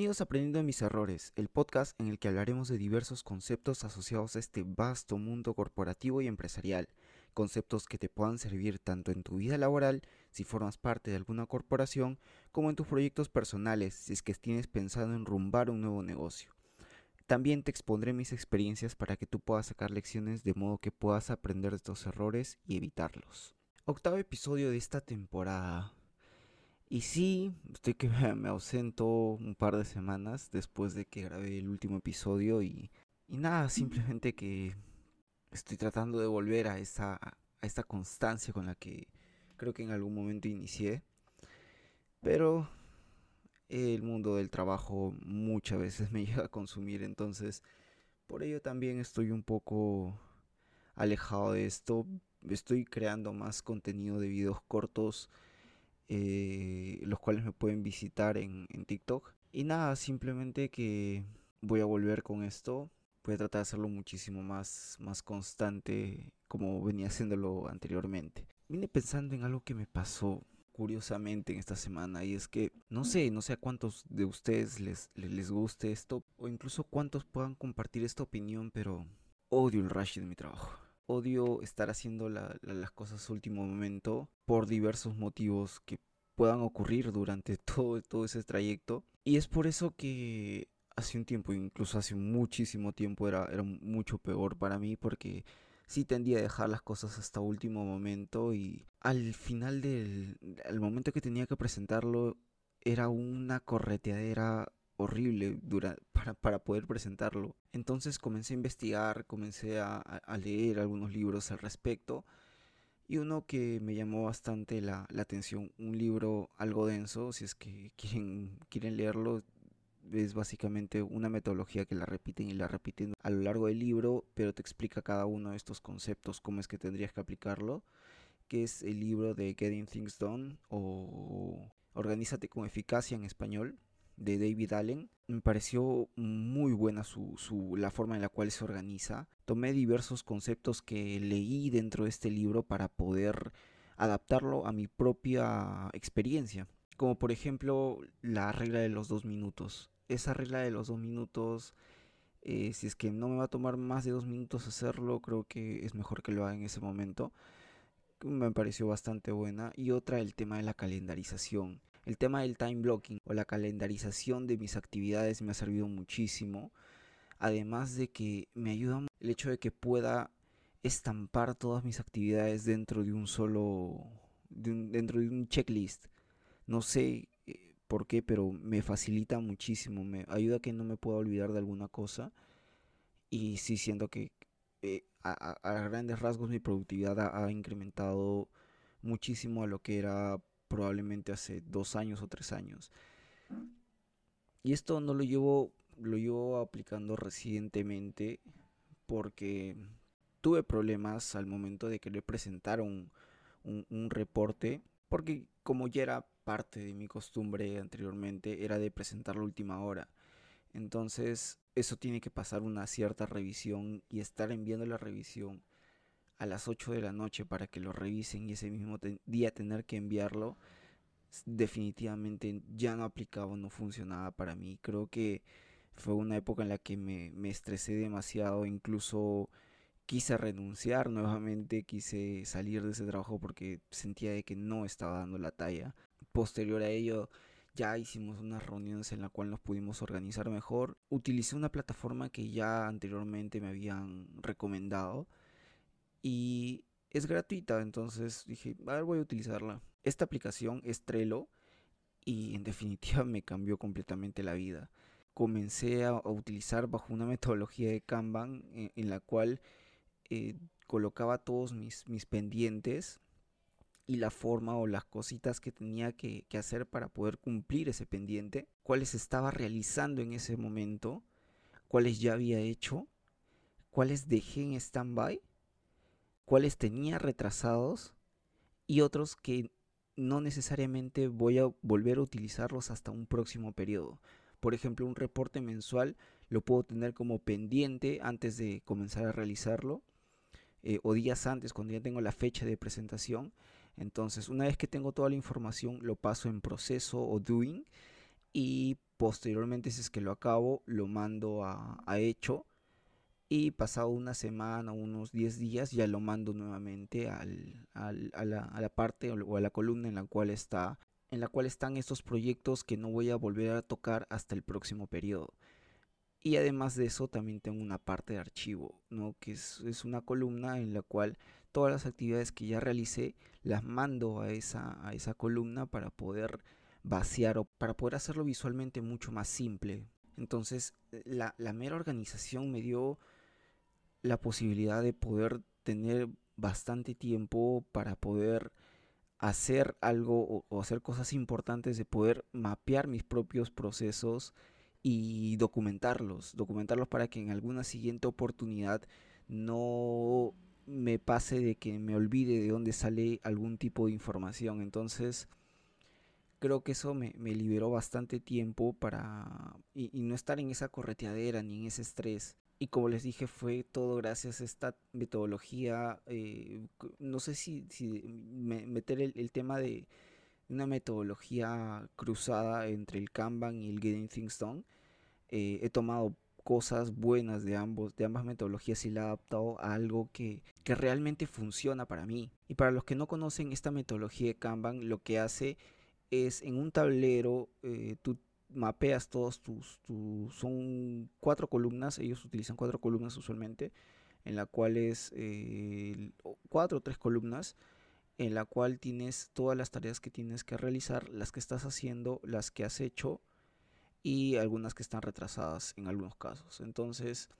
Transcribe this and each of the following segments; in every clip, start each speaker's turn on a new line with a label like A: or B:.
A: Bienvenidos a Aprendiendo de mis errores, el podcast en el que hablaremos de diversos conceptos asociados a este vasto mundo corporativo y empresarial, conceptos que te puedan servir tanto en tu vida laboral, si formas parte de alguna corporación, como en tus proyectos personales, si es que tienes pensado en rumbar un nuevo negocio. También te expondré mis experiencias para que tú puedas sacar lecciones de modo que puedas aprender de estos errores y evitarlos. Octavo episodio de esta temporada. Y sí, estoy que me ausento un par de semanas después de que grabé el último episodio y, y nada, simplemente que estoy tratando de volver a esta, a esta constancia con la que creo que en algún momento inicié. Pero el mundo del trabajo muchas veces me llega a consumir, entonces por ello también estoy un poco alejado de esto. Estoy creando más contenido de videos cortos eh, los cuales me pueden visitar en, en TikTok. Y nada, simplemente que voy a volver con esto. Voy a tratar de hacerlo muchísimo más, más constante como venía haciéndolo anteriormente. Vine pensando en algo que me pasó curiosamente en esta semana y es que no sé, no sé a cuántos de ustedes les, les, guste esto o incluso cuántos puedan compartir esta opinión, pero odio el rush de mi trabajo odio estar haciendo las cosas último momento por diversos motivos que puedan ocurrir durante todo, todo ese trayecto. Y es por eso que hace un tiempo, incluso hace muchísimo tiempo, era, era mucho peor para mí porque sí tendía a dejar las cosas hasta último momento y al final del momento que tenía que presentarlo era una correteadera horrible dura, para, para, poder presentarlo. Entonces comencé a investigar, comencé a, a, leer algunos libros al respecto. Y uno que me llamó bastante la, la, atención, un libro algo denso, si es que quieren, quieren leerlo, es básicamente una metodología que la repiten y la repiten a lo largo del libro, pero te explica cada uno de estos conceptos, cómo es que tendrías que aplicarlo, que es el libro de Getting Things Done o Organízate con eficacia en español de David Allen. Me pareció muy buena su, su, la forma en la cual se organiza. Tomé diversos conceptos que leí dentro de este libro para poder adaptarlo a mi propia experiencia. Como por ejemplo la regla de los dos minutos. Esa regla de los dos minutos, eh, si es que no me va a tomar más de dos minutos hacerlo, creo que es mejor que lo haga en ese momento. Me pareció bastante buena. Y otra, el tema de la calendarización el tema del time blocking o la calendarización de mis actividades me ha servido muchísimo. Además de que me ayuda el hecho de que pueda estampar todas mis actividades dentro de un solo, dentro de un checklist. No sé eh, por qué, pero me facilita muchísimo, me ayuda a que no me pueda olvidar de alguna cosa. Y sí siento que eh, a, grandes rasgos mi productividad ha incrementado muchísimo a lo que era probablemente hace dos años o tres años. Y esto no lo llevo, lo llevo aplicando recientemente porque tuve problemas al momento de querer presentar un, un, reporte, porque como ya era parte de mi costumbre anteriormente, era de presentar la última hora. Entonces, eso tiene que pasar una cierta revisión y estar enviando la revisión a las 8 de la noche para que lo revisen y ese mismo día tener que enviarlo, definitivamente ya no aplicaba, no funcionaba para mí. Creo que fue una época en la que me, me estresé demasiado, incluso quise renunciar nuevamente, quise salir de ese trabajo porque sentía de que no estaba dando la talla. Posterior a ello, ya hicimos unas reuniones en la cual nos pudimos organizar mejor. Utilicé una plataforma que ya anteriormente me habían recomendado y es gratuita, entonces dije, a ver, voy a utilizarla. Esta aplicación es Trello y en definitiva me cambió completamente la vida. Comencé a, utilizar bajo una metodología de Kanban en, la cual eh, colocaba todos mis, mis pendientes y la forma o las cositas que tenía que, que, hacer para poder cumplir ese pendiente, cuáles estaba realizando en ese momento, cuáles ya había hecho, cuáles dejé en stand-by cuáles tenía retrasados y otros que no necesariamente voy a volver a utilizarlos hasta un próximo periodo. Por ejemplo, un reporte mensual lo puedo tener como pendiente antes de comenzar a realizarlo eh, o días antes cuando ya tengo la fecha de presentación. Entonces, una vez que tengo toda la información, lo paso en proceso o doing y Posteriormente, si es que lo acabo, lo mando a, a hecho y pasado una semana, unos 10 días, ya lo mando nuevamente al, al, a, la, a, la, parte o a la columna en la cual está en la cual están estos proyectos que no voy a volver a tocar hasta el próximo periodo. Y además de eso también tengo una parte de archivo, ¿no? que es, es, una columna en la cual todas las actividades que ya realicé las mando a esa, a esa columna para poder vaciar o para poder hacerlo visualmente mucho más simple. Entonces la, la mera organización me dio la posibilidad de poder tener bastante tiempo para poder hacer algo o, hacer cosas importantes, de poder mapear mis propios procesos y documentarlos, documentarlos para que en alguna siguiente oportunidad no me pase de que me olvide de dónde sale algún tipo de información. Entonces, creo que eso me, liberó bastante tiempo para y, no estar en esa correteadera ni en ese estrés. Y como les dije, fue todo gracias a esta metodología. Eh, no sé si, si meter el, tema de una metodología cruzada entre el Kanban y el Getting Things Done. Eh, he tomado cosas buenas de ambos, de ambas metodologías y la he adaptado a algo que, que realmente funciona para mí. Y para los que no conocen esta metodología de Kanban, lo que hace es en un tablero, eh, tú mapeas todos tus, son cuatro columnas, ellos utilizan cuatro columnas usualmente, en la cual es eh, cuatro o tres columnas, en la cual tienes todas las tareas que tienes que realizar, las que estás haciendo, las que has hecho y algunas que están retrasadas en algunos casos. Entonces,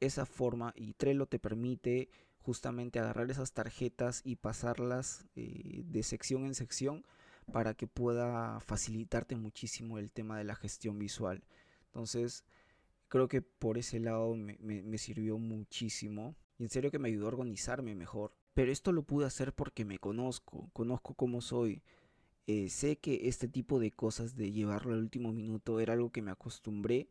A: esa forma y Trello te permite justamente agarrar esas tarjetas y pasarlas eh, de sección en sección para que pueda facilitarte muchísimo el tema de la gestión visual. Entonces, creo que por ese lado me, sirvió muchísimo. Y en serio que me ayudó a organizarme mejor. Pero esto lo pude hacer porque me conozco, conozco cómo soy. Eh, sé que este tipo de cosas de llevarlo al último minuto era algo que me acostumbré,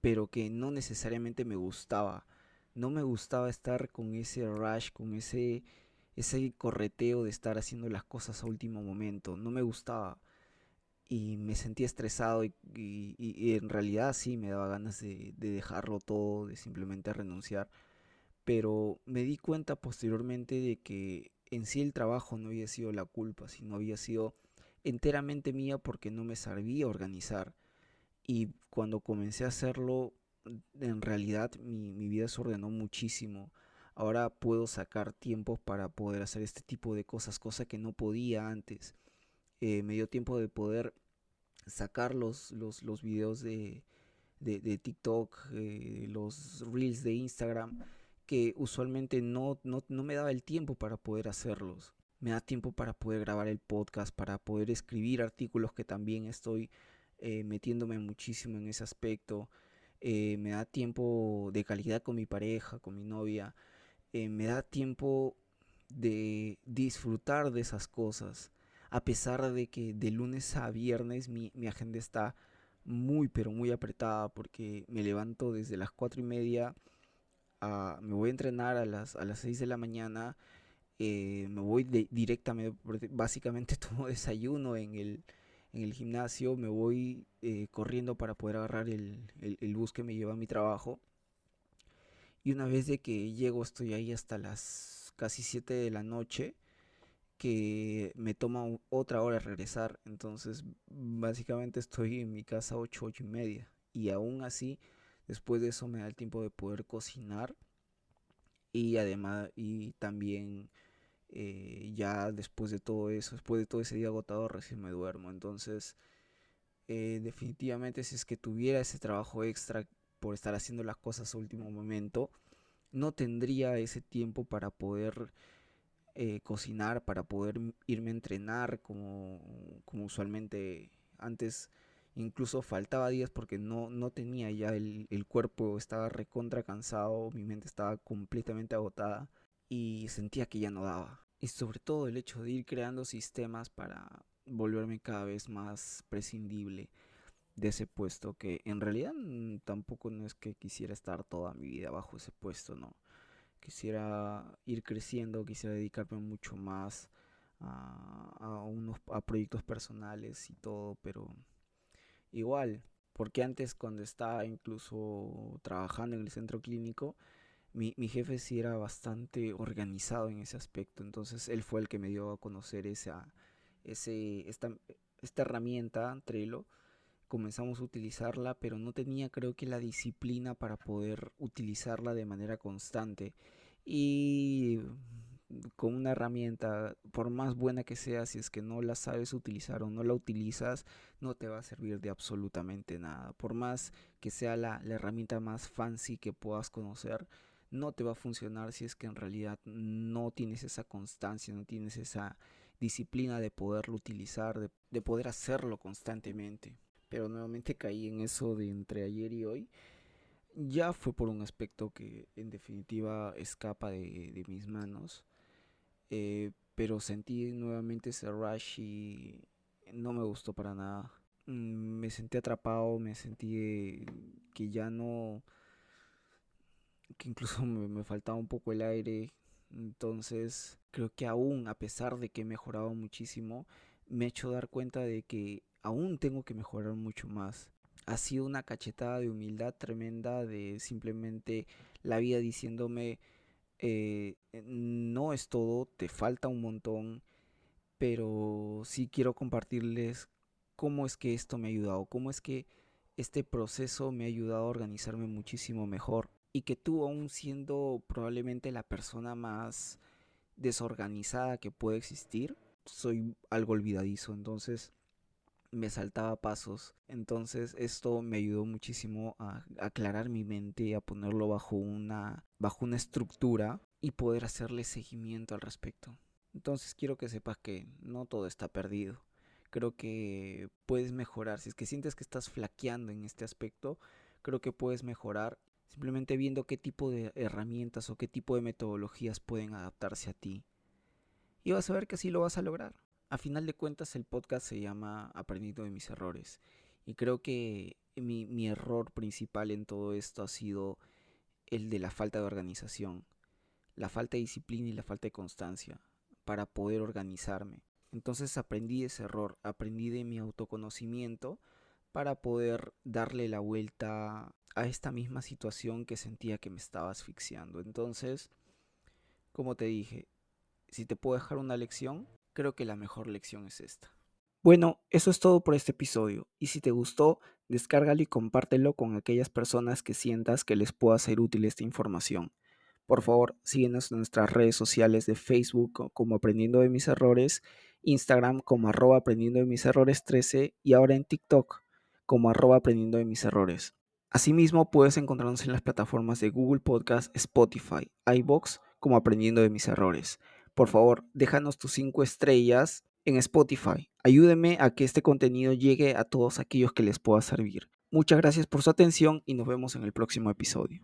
A: pero que no necesariamente me gustaba. No me gustaba estar con ese rush, con ese ese correteo de estar haciendo las cosas a último momento. No me gustaba y me sentía estresado y, en realidad sí me daba ganas de, dejarlo todo, de simplemente renunciar. Pero me di cuenta posteriormente de que en sí el trabajo no había sido la culpa, sino había sido enteramente mía porque no me sabía organizar. Y cuando comencé a hacerlo, en realidad mi, mi vida se ordenó muchísimo ahora puedo sacar tiempo para poder hacer este tipo de cosas, cosa que no podía antes. Eh, me dio tiempo de poder sacar los, los, los videos de, de, TikTok, eh, los reels de Instagram, que usualmente no, no, no me daba el tiempo para poder hacerlos. Me da tiempo para poder grabar el podcast, para poder escribir artículos que también estoy eh, metiéndome muchísimo en ese aspecto. me da tiempo de calidad con mi pareja, con mi novia. Eh, me da tiempo de disfrutar de esas cosas. A pesar de que de lunes a viernes mi, agenda está muy pero muy apretada porque me levanto desde las cuatro y media, me voy a entrenar a las, a las 6 de la mañana, eh, me voy directamente, básicamente tomo desayuno en el, en el gimnasio, me voy eh, corriendo para poder agarrar el, el, bus que me lleva a mi trabajo y una vez de que llego estoy ahí hasta las casi 7 de la noche que me toma otra hora regresar. Entonces básicamente estoy en mi casa 8, 8 y media. Y aún así, después de eso me da el tiempo de poder cocinar. Y además, y también eh, ya después de todo eso, después de todo ese día agotado, recién me duermo. Entonces, eh, definitivamente si es que tuviera ese trabajo extra por estar haciendo las cosas a último momento, no tendría ese tiempo para poder eh, cocinar, para poder irme a entrenar como, como usualmente antes incluso faltaba días porque no, no tenía ya el, el, cuerpo, estaba recontra cansado, mi mente estaba completamente agotada y sentía que ya no daba. Y sobre todo el hecho de ir creando sistemas para volverme cada vez más prescindible de ese puesto que en realidad mm, tampoco no es que quisiera estar toda mi vida bajo ese puesto, no. Quisiera ir creciendo, quisiera dedicarme mucho más a, unos a proyectos personales y todo, pero igual Porque antes cuando estaba incluso trabajando en el centro clínico, mi, mi, jefe sí era bastante organizado en ese aspecto. Entonces él fue el que me dio a conocer esa, ese, esta, esta herramienta, Trello. Comenzamos a utilizarla, pero no tenía creo que la disciplina para poder utilizarla de manera constante. Y con una herramienta, por más buena que sea, si es que no la sabes utilizar o no la utilizas, no te va a servir de absolutamente nada. Por más que sea la, la herramienta más fancy que puedas conocer, no te va a funcionar si es que en realidad no tienes esa constancia, no tienes esa disciplina de poderlo utilizar, de, poder hacerlo constantemente. Pero nuevamente caí en eso de entre ayer y hoy. Ya fue por un aspecto que en definitiva escapa de, mis manos. Eh, pero sentí nuevamente ese rush y no me gustó para nada. Mm, me sentí atrapado, me sentí que ya no que incluso me, faltaba un poco el aire. Entonces, creo que aún, a pesar de que he mejorado muchísimo, me he hecho dar cuenta de que aún tengo que mejorar mucho más. Ha sido una cachetada de humildad tremenda de simplemente la vida diciéndome, eh, no es todo, te falta un montón, pero sí quiero compartirles cómo es que esto me ha ayudado, cómo es que este proceso me ha ayudado a organizarme muchísimo mejor y que tú aún siendo probablemente la persona más desorganizada que puede existir, soy algo olvidadizo, entonces me saltaba pasos, entonces esto me ayudó muchísimo a aclarar mi mente, a ponerlo bajo una bajo una estructura y poder hacerle seguimiento al respecto. Entonces quiero que sepas que no todo está perdido. Creo que puedes mejorar. Si es que sientes que estás flaqueando en este aspecto, creo que puedes mejorar simplemente viendo qué tipo de herramientas o qué tipo de metodologías pueden adaptarse a ti. Y vas a ver que así lo vas a lograr. A final de cuentas el podcast se llama Aprendiendo de mis errores. Y creo que mi, mi error principal en todo esto ha sido el de la falta de organización, la falta de disciplina y la falta de constancia para poder organizarme. Entonces aprendí ese error, aprendí de mi autoconocimiento para poder darle la vuelta a esta misma situación que sentía que me estaba asfixiando. Entonces, como te dije, si te puedo dejar una lección, creo que la mejor lección es esta. Bueno, eso es todo por este episodio. Y si te gustó, descárgalo y compártelo con aquellas personas que sientas que les pueda ser útil esta información. Por favor, síguenos en nuestras redes sociales de Facebook como Aprendiendo de mis Errores, Instagram como arroba Aprendiendo de mis Errores 13 y ahora en TikTok como arroba Aprendiendo de mis Errores. Asimismo, puedes encontrarnos en las plataformas de Google Podcast, Spotify, iBox, como aprendiendo de mis errores. Por favor, déjanos tus 5 estrellas en Spotify. Ayúdeme a que este contenido llegue a todos aquellos que les pueda servir. Muchas gracias por su atención y nos vemos en el próximo episodio.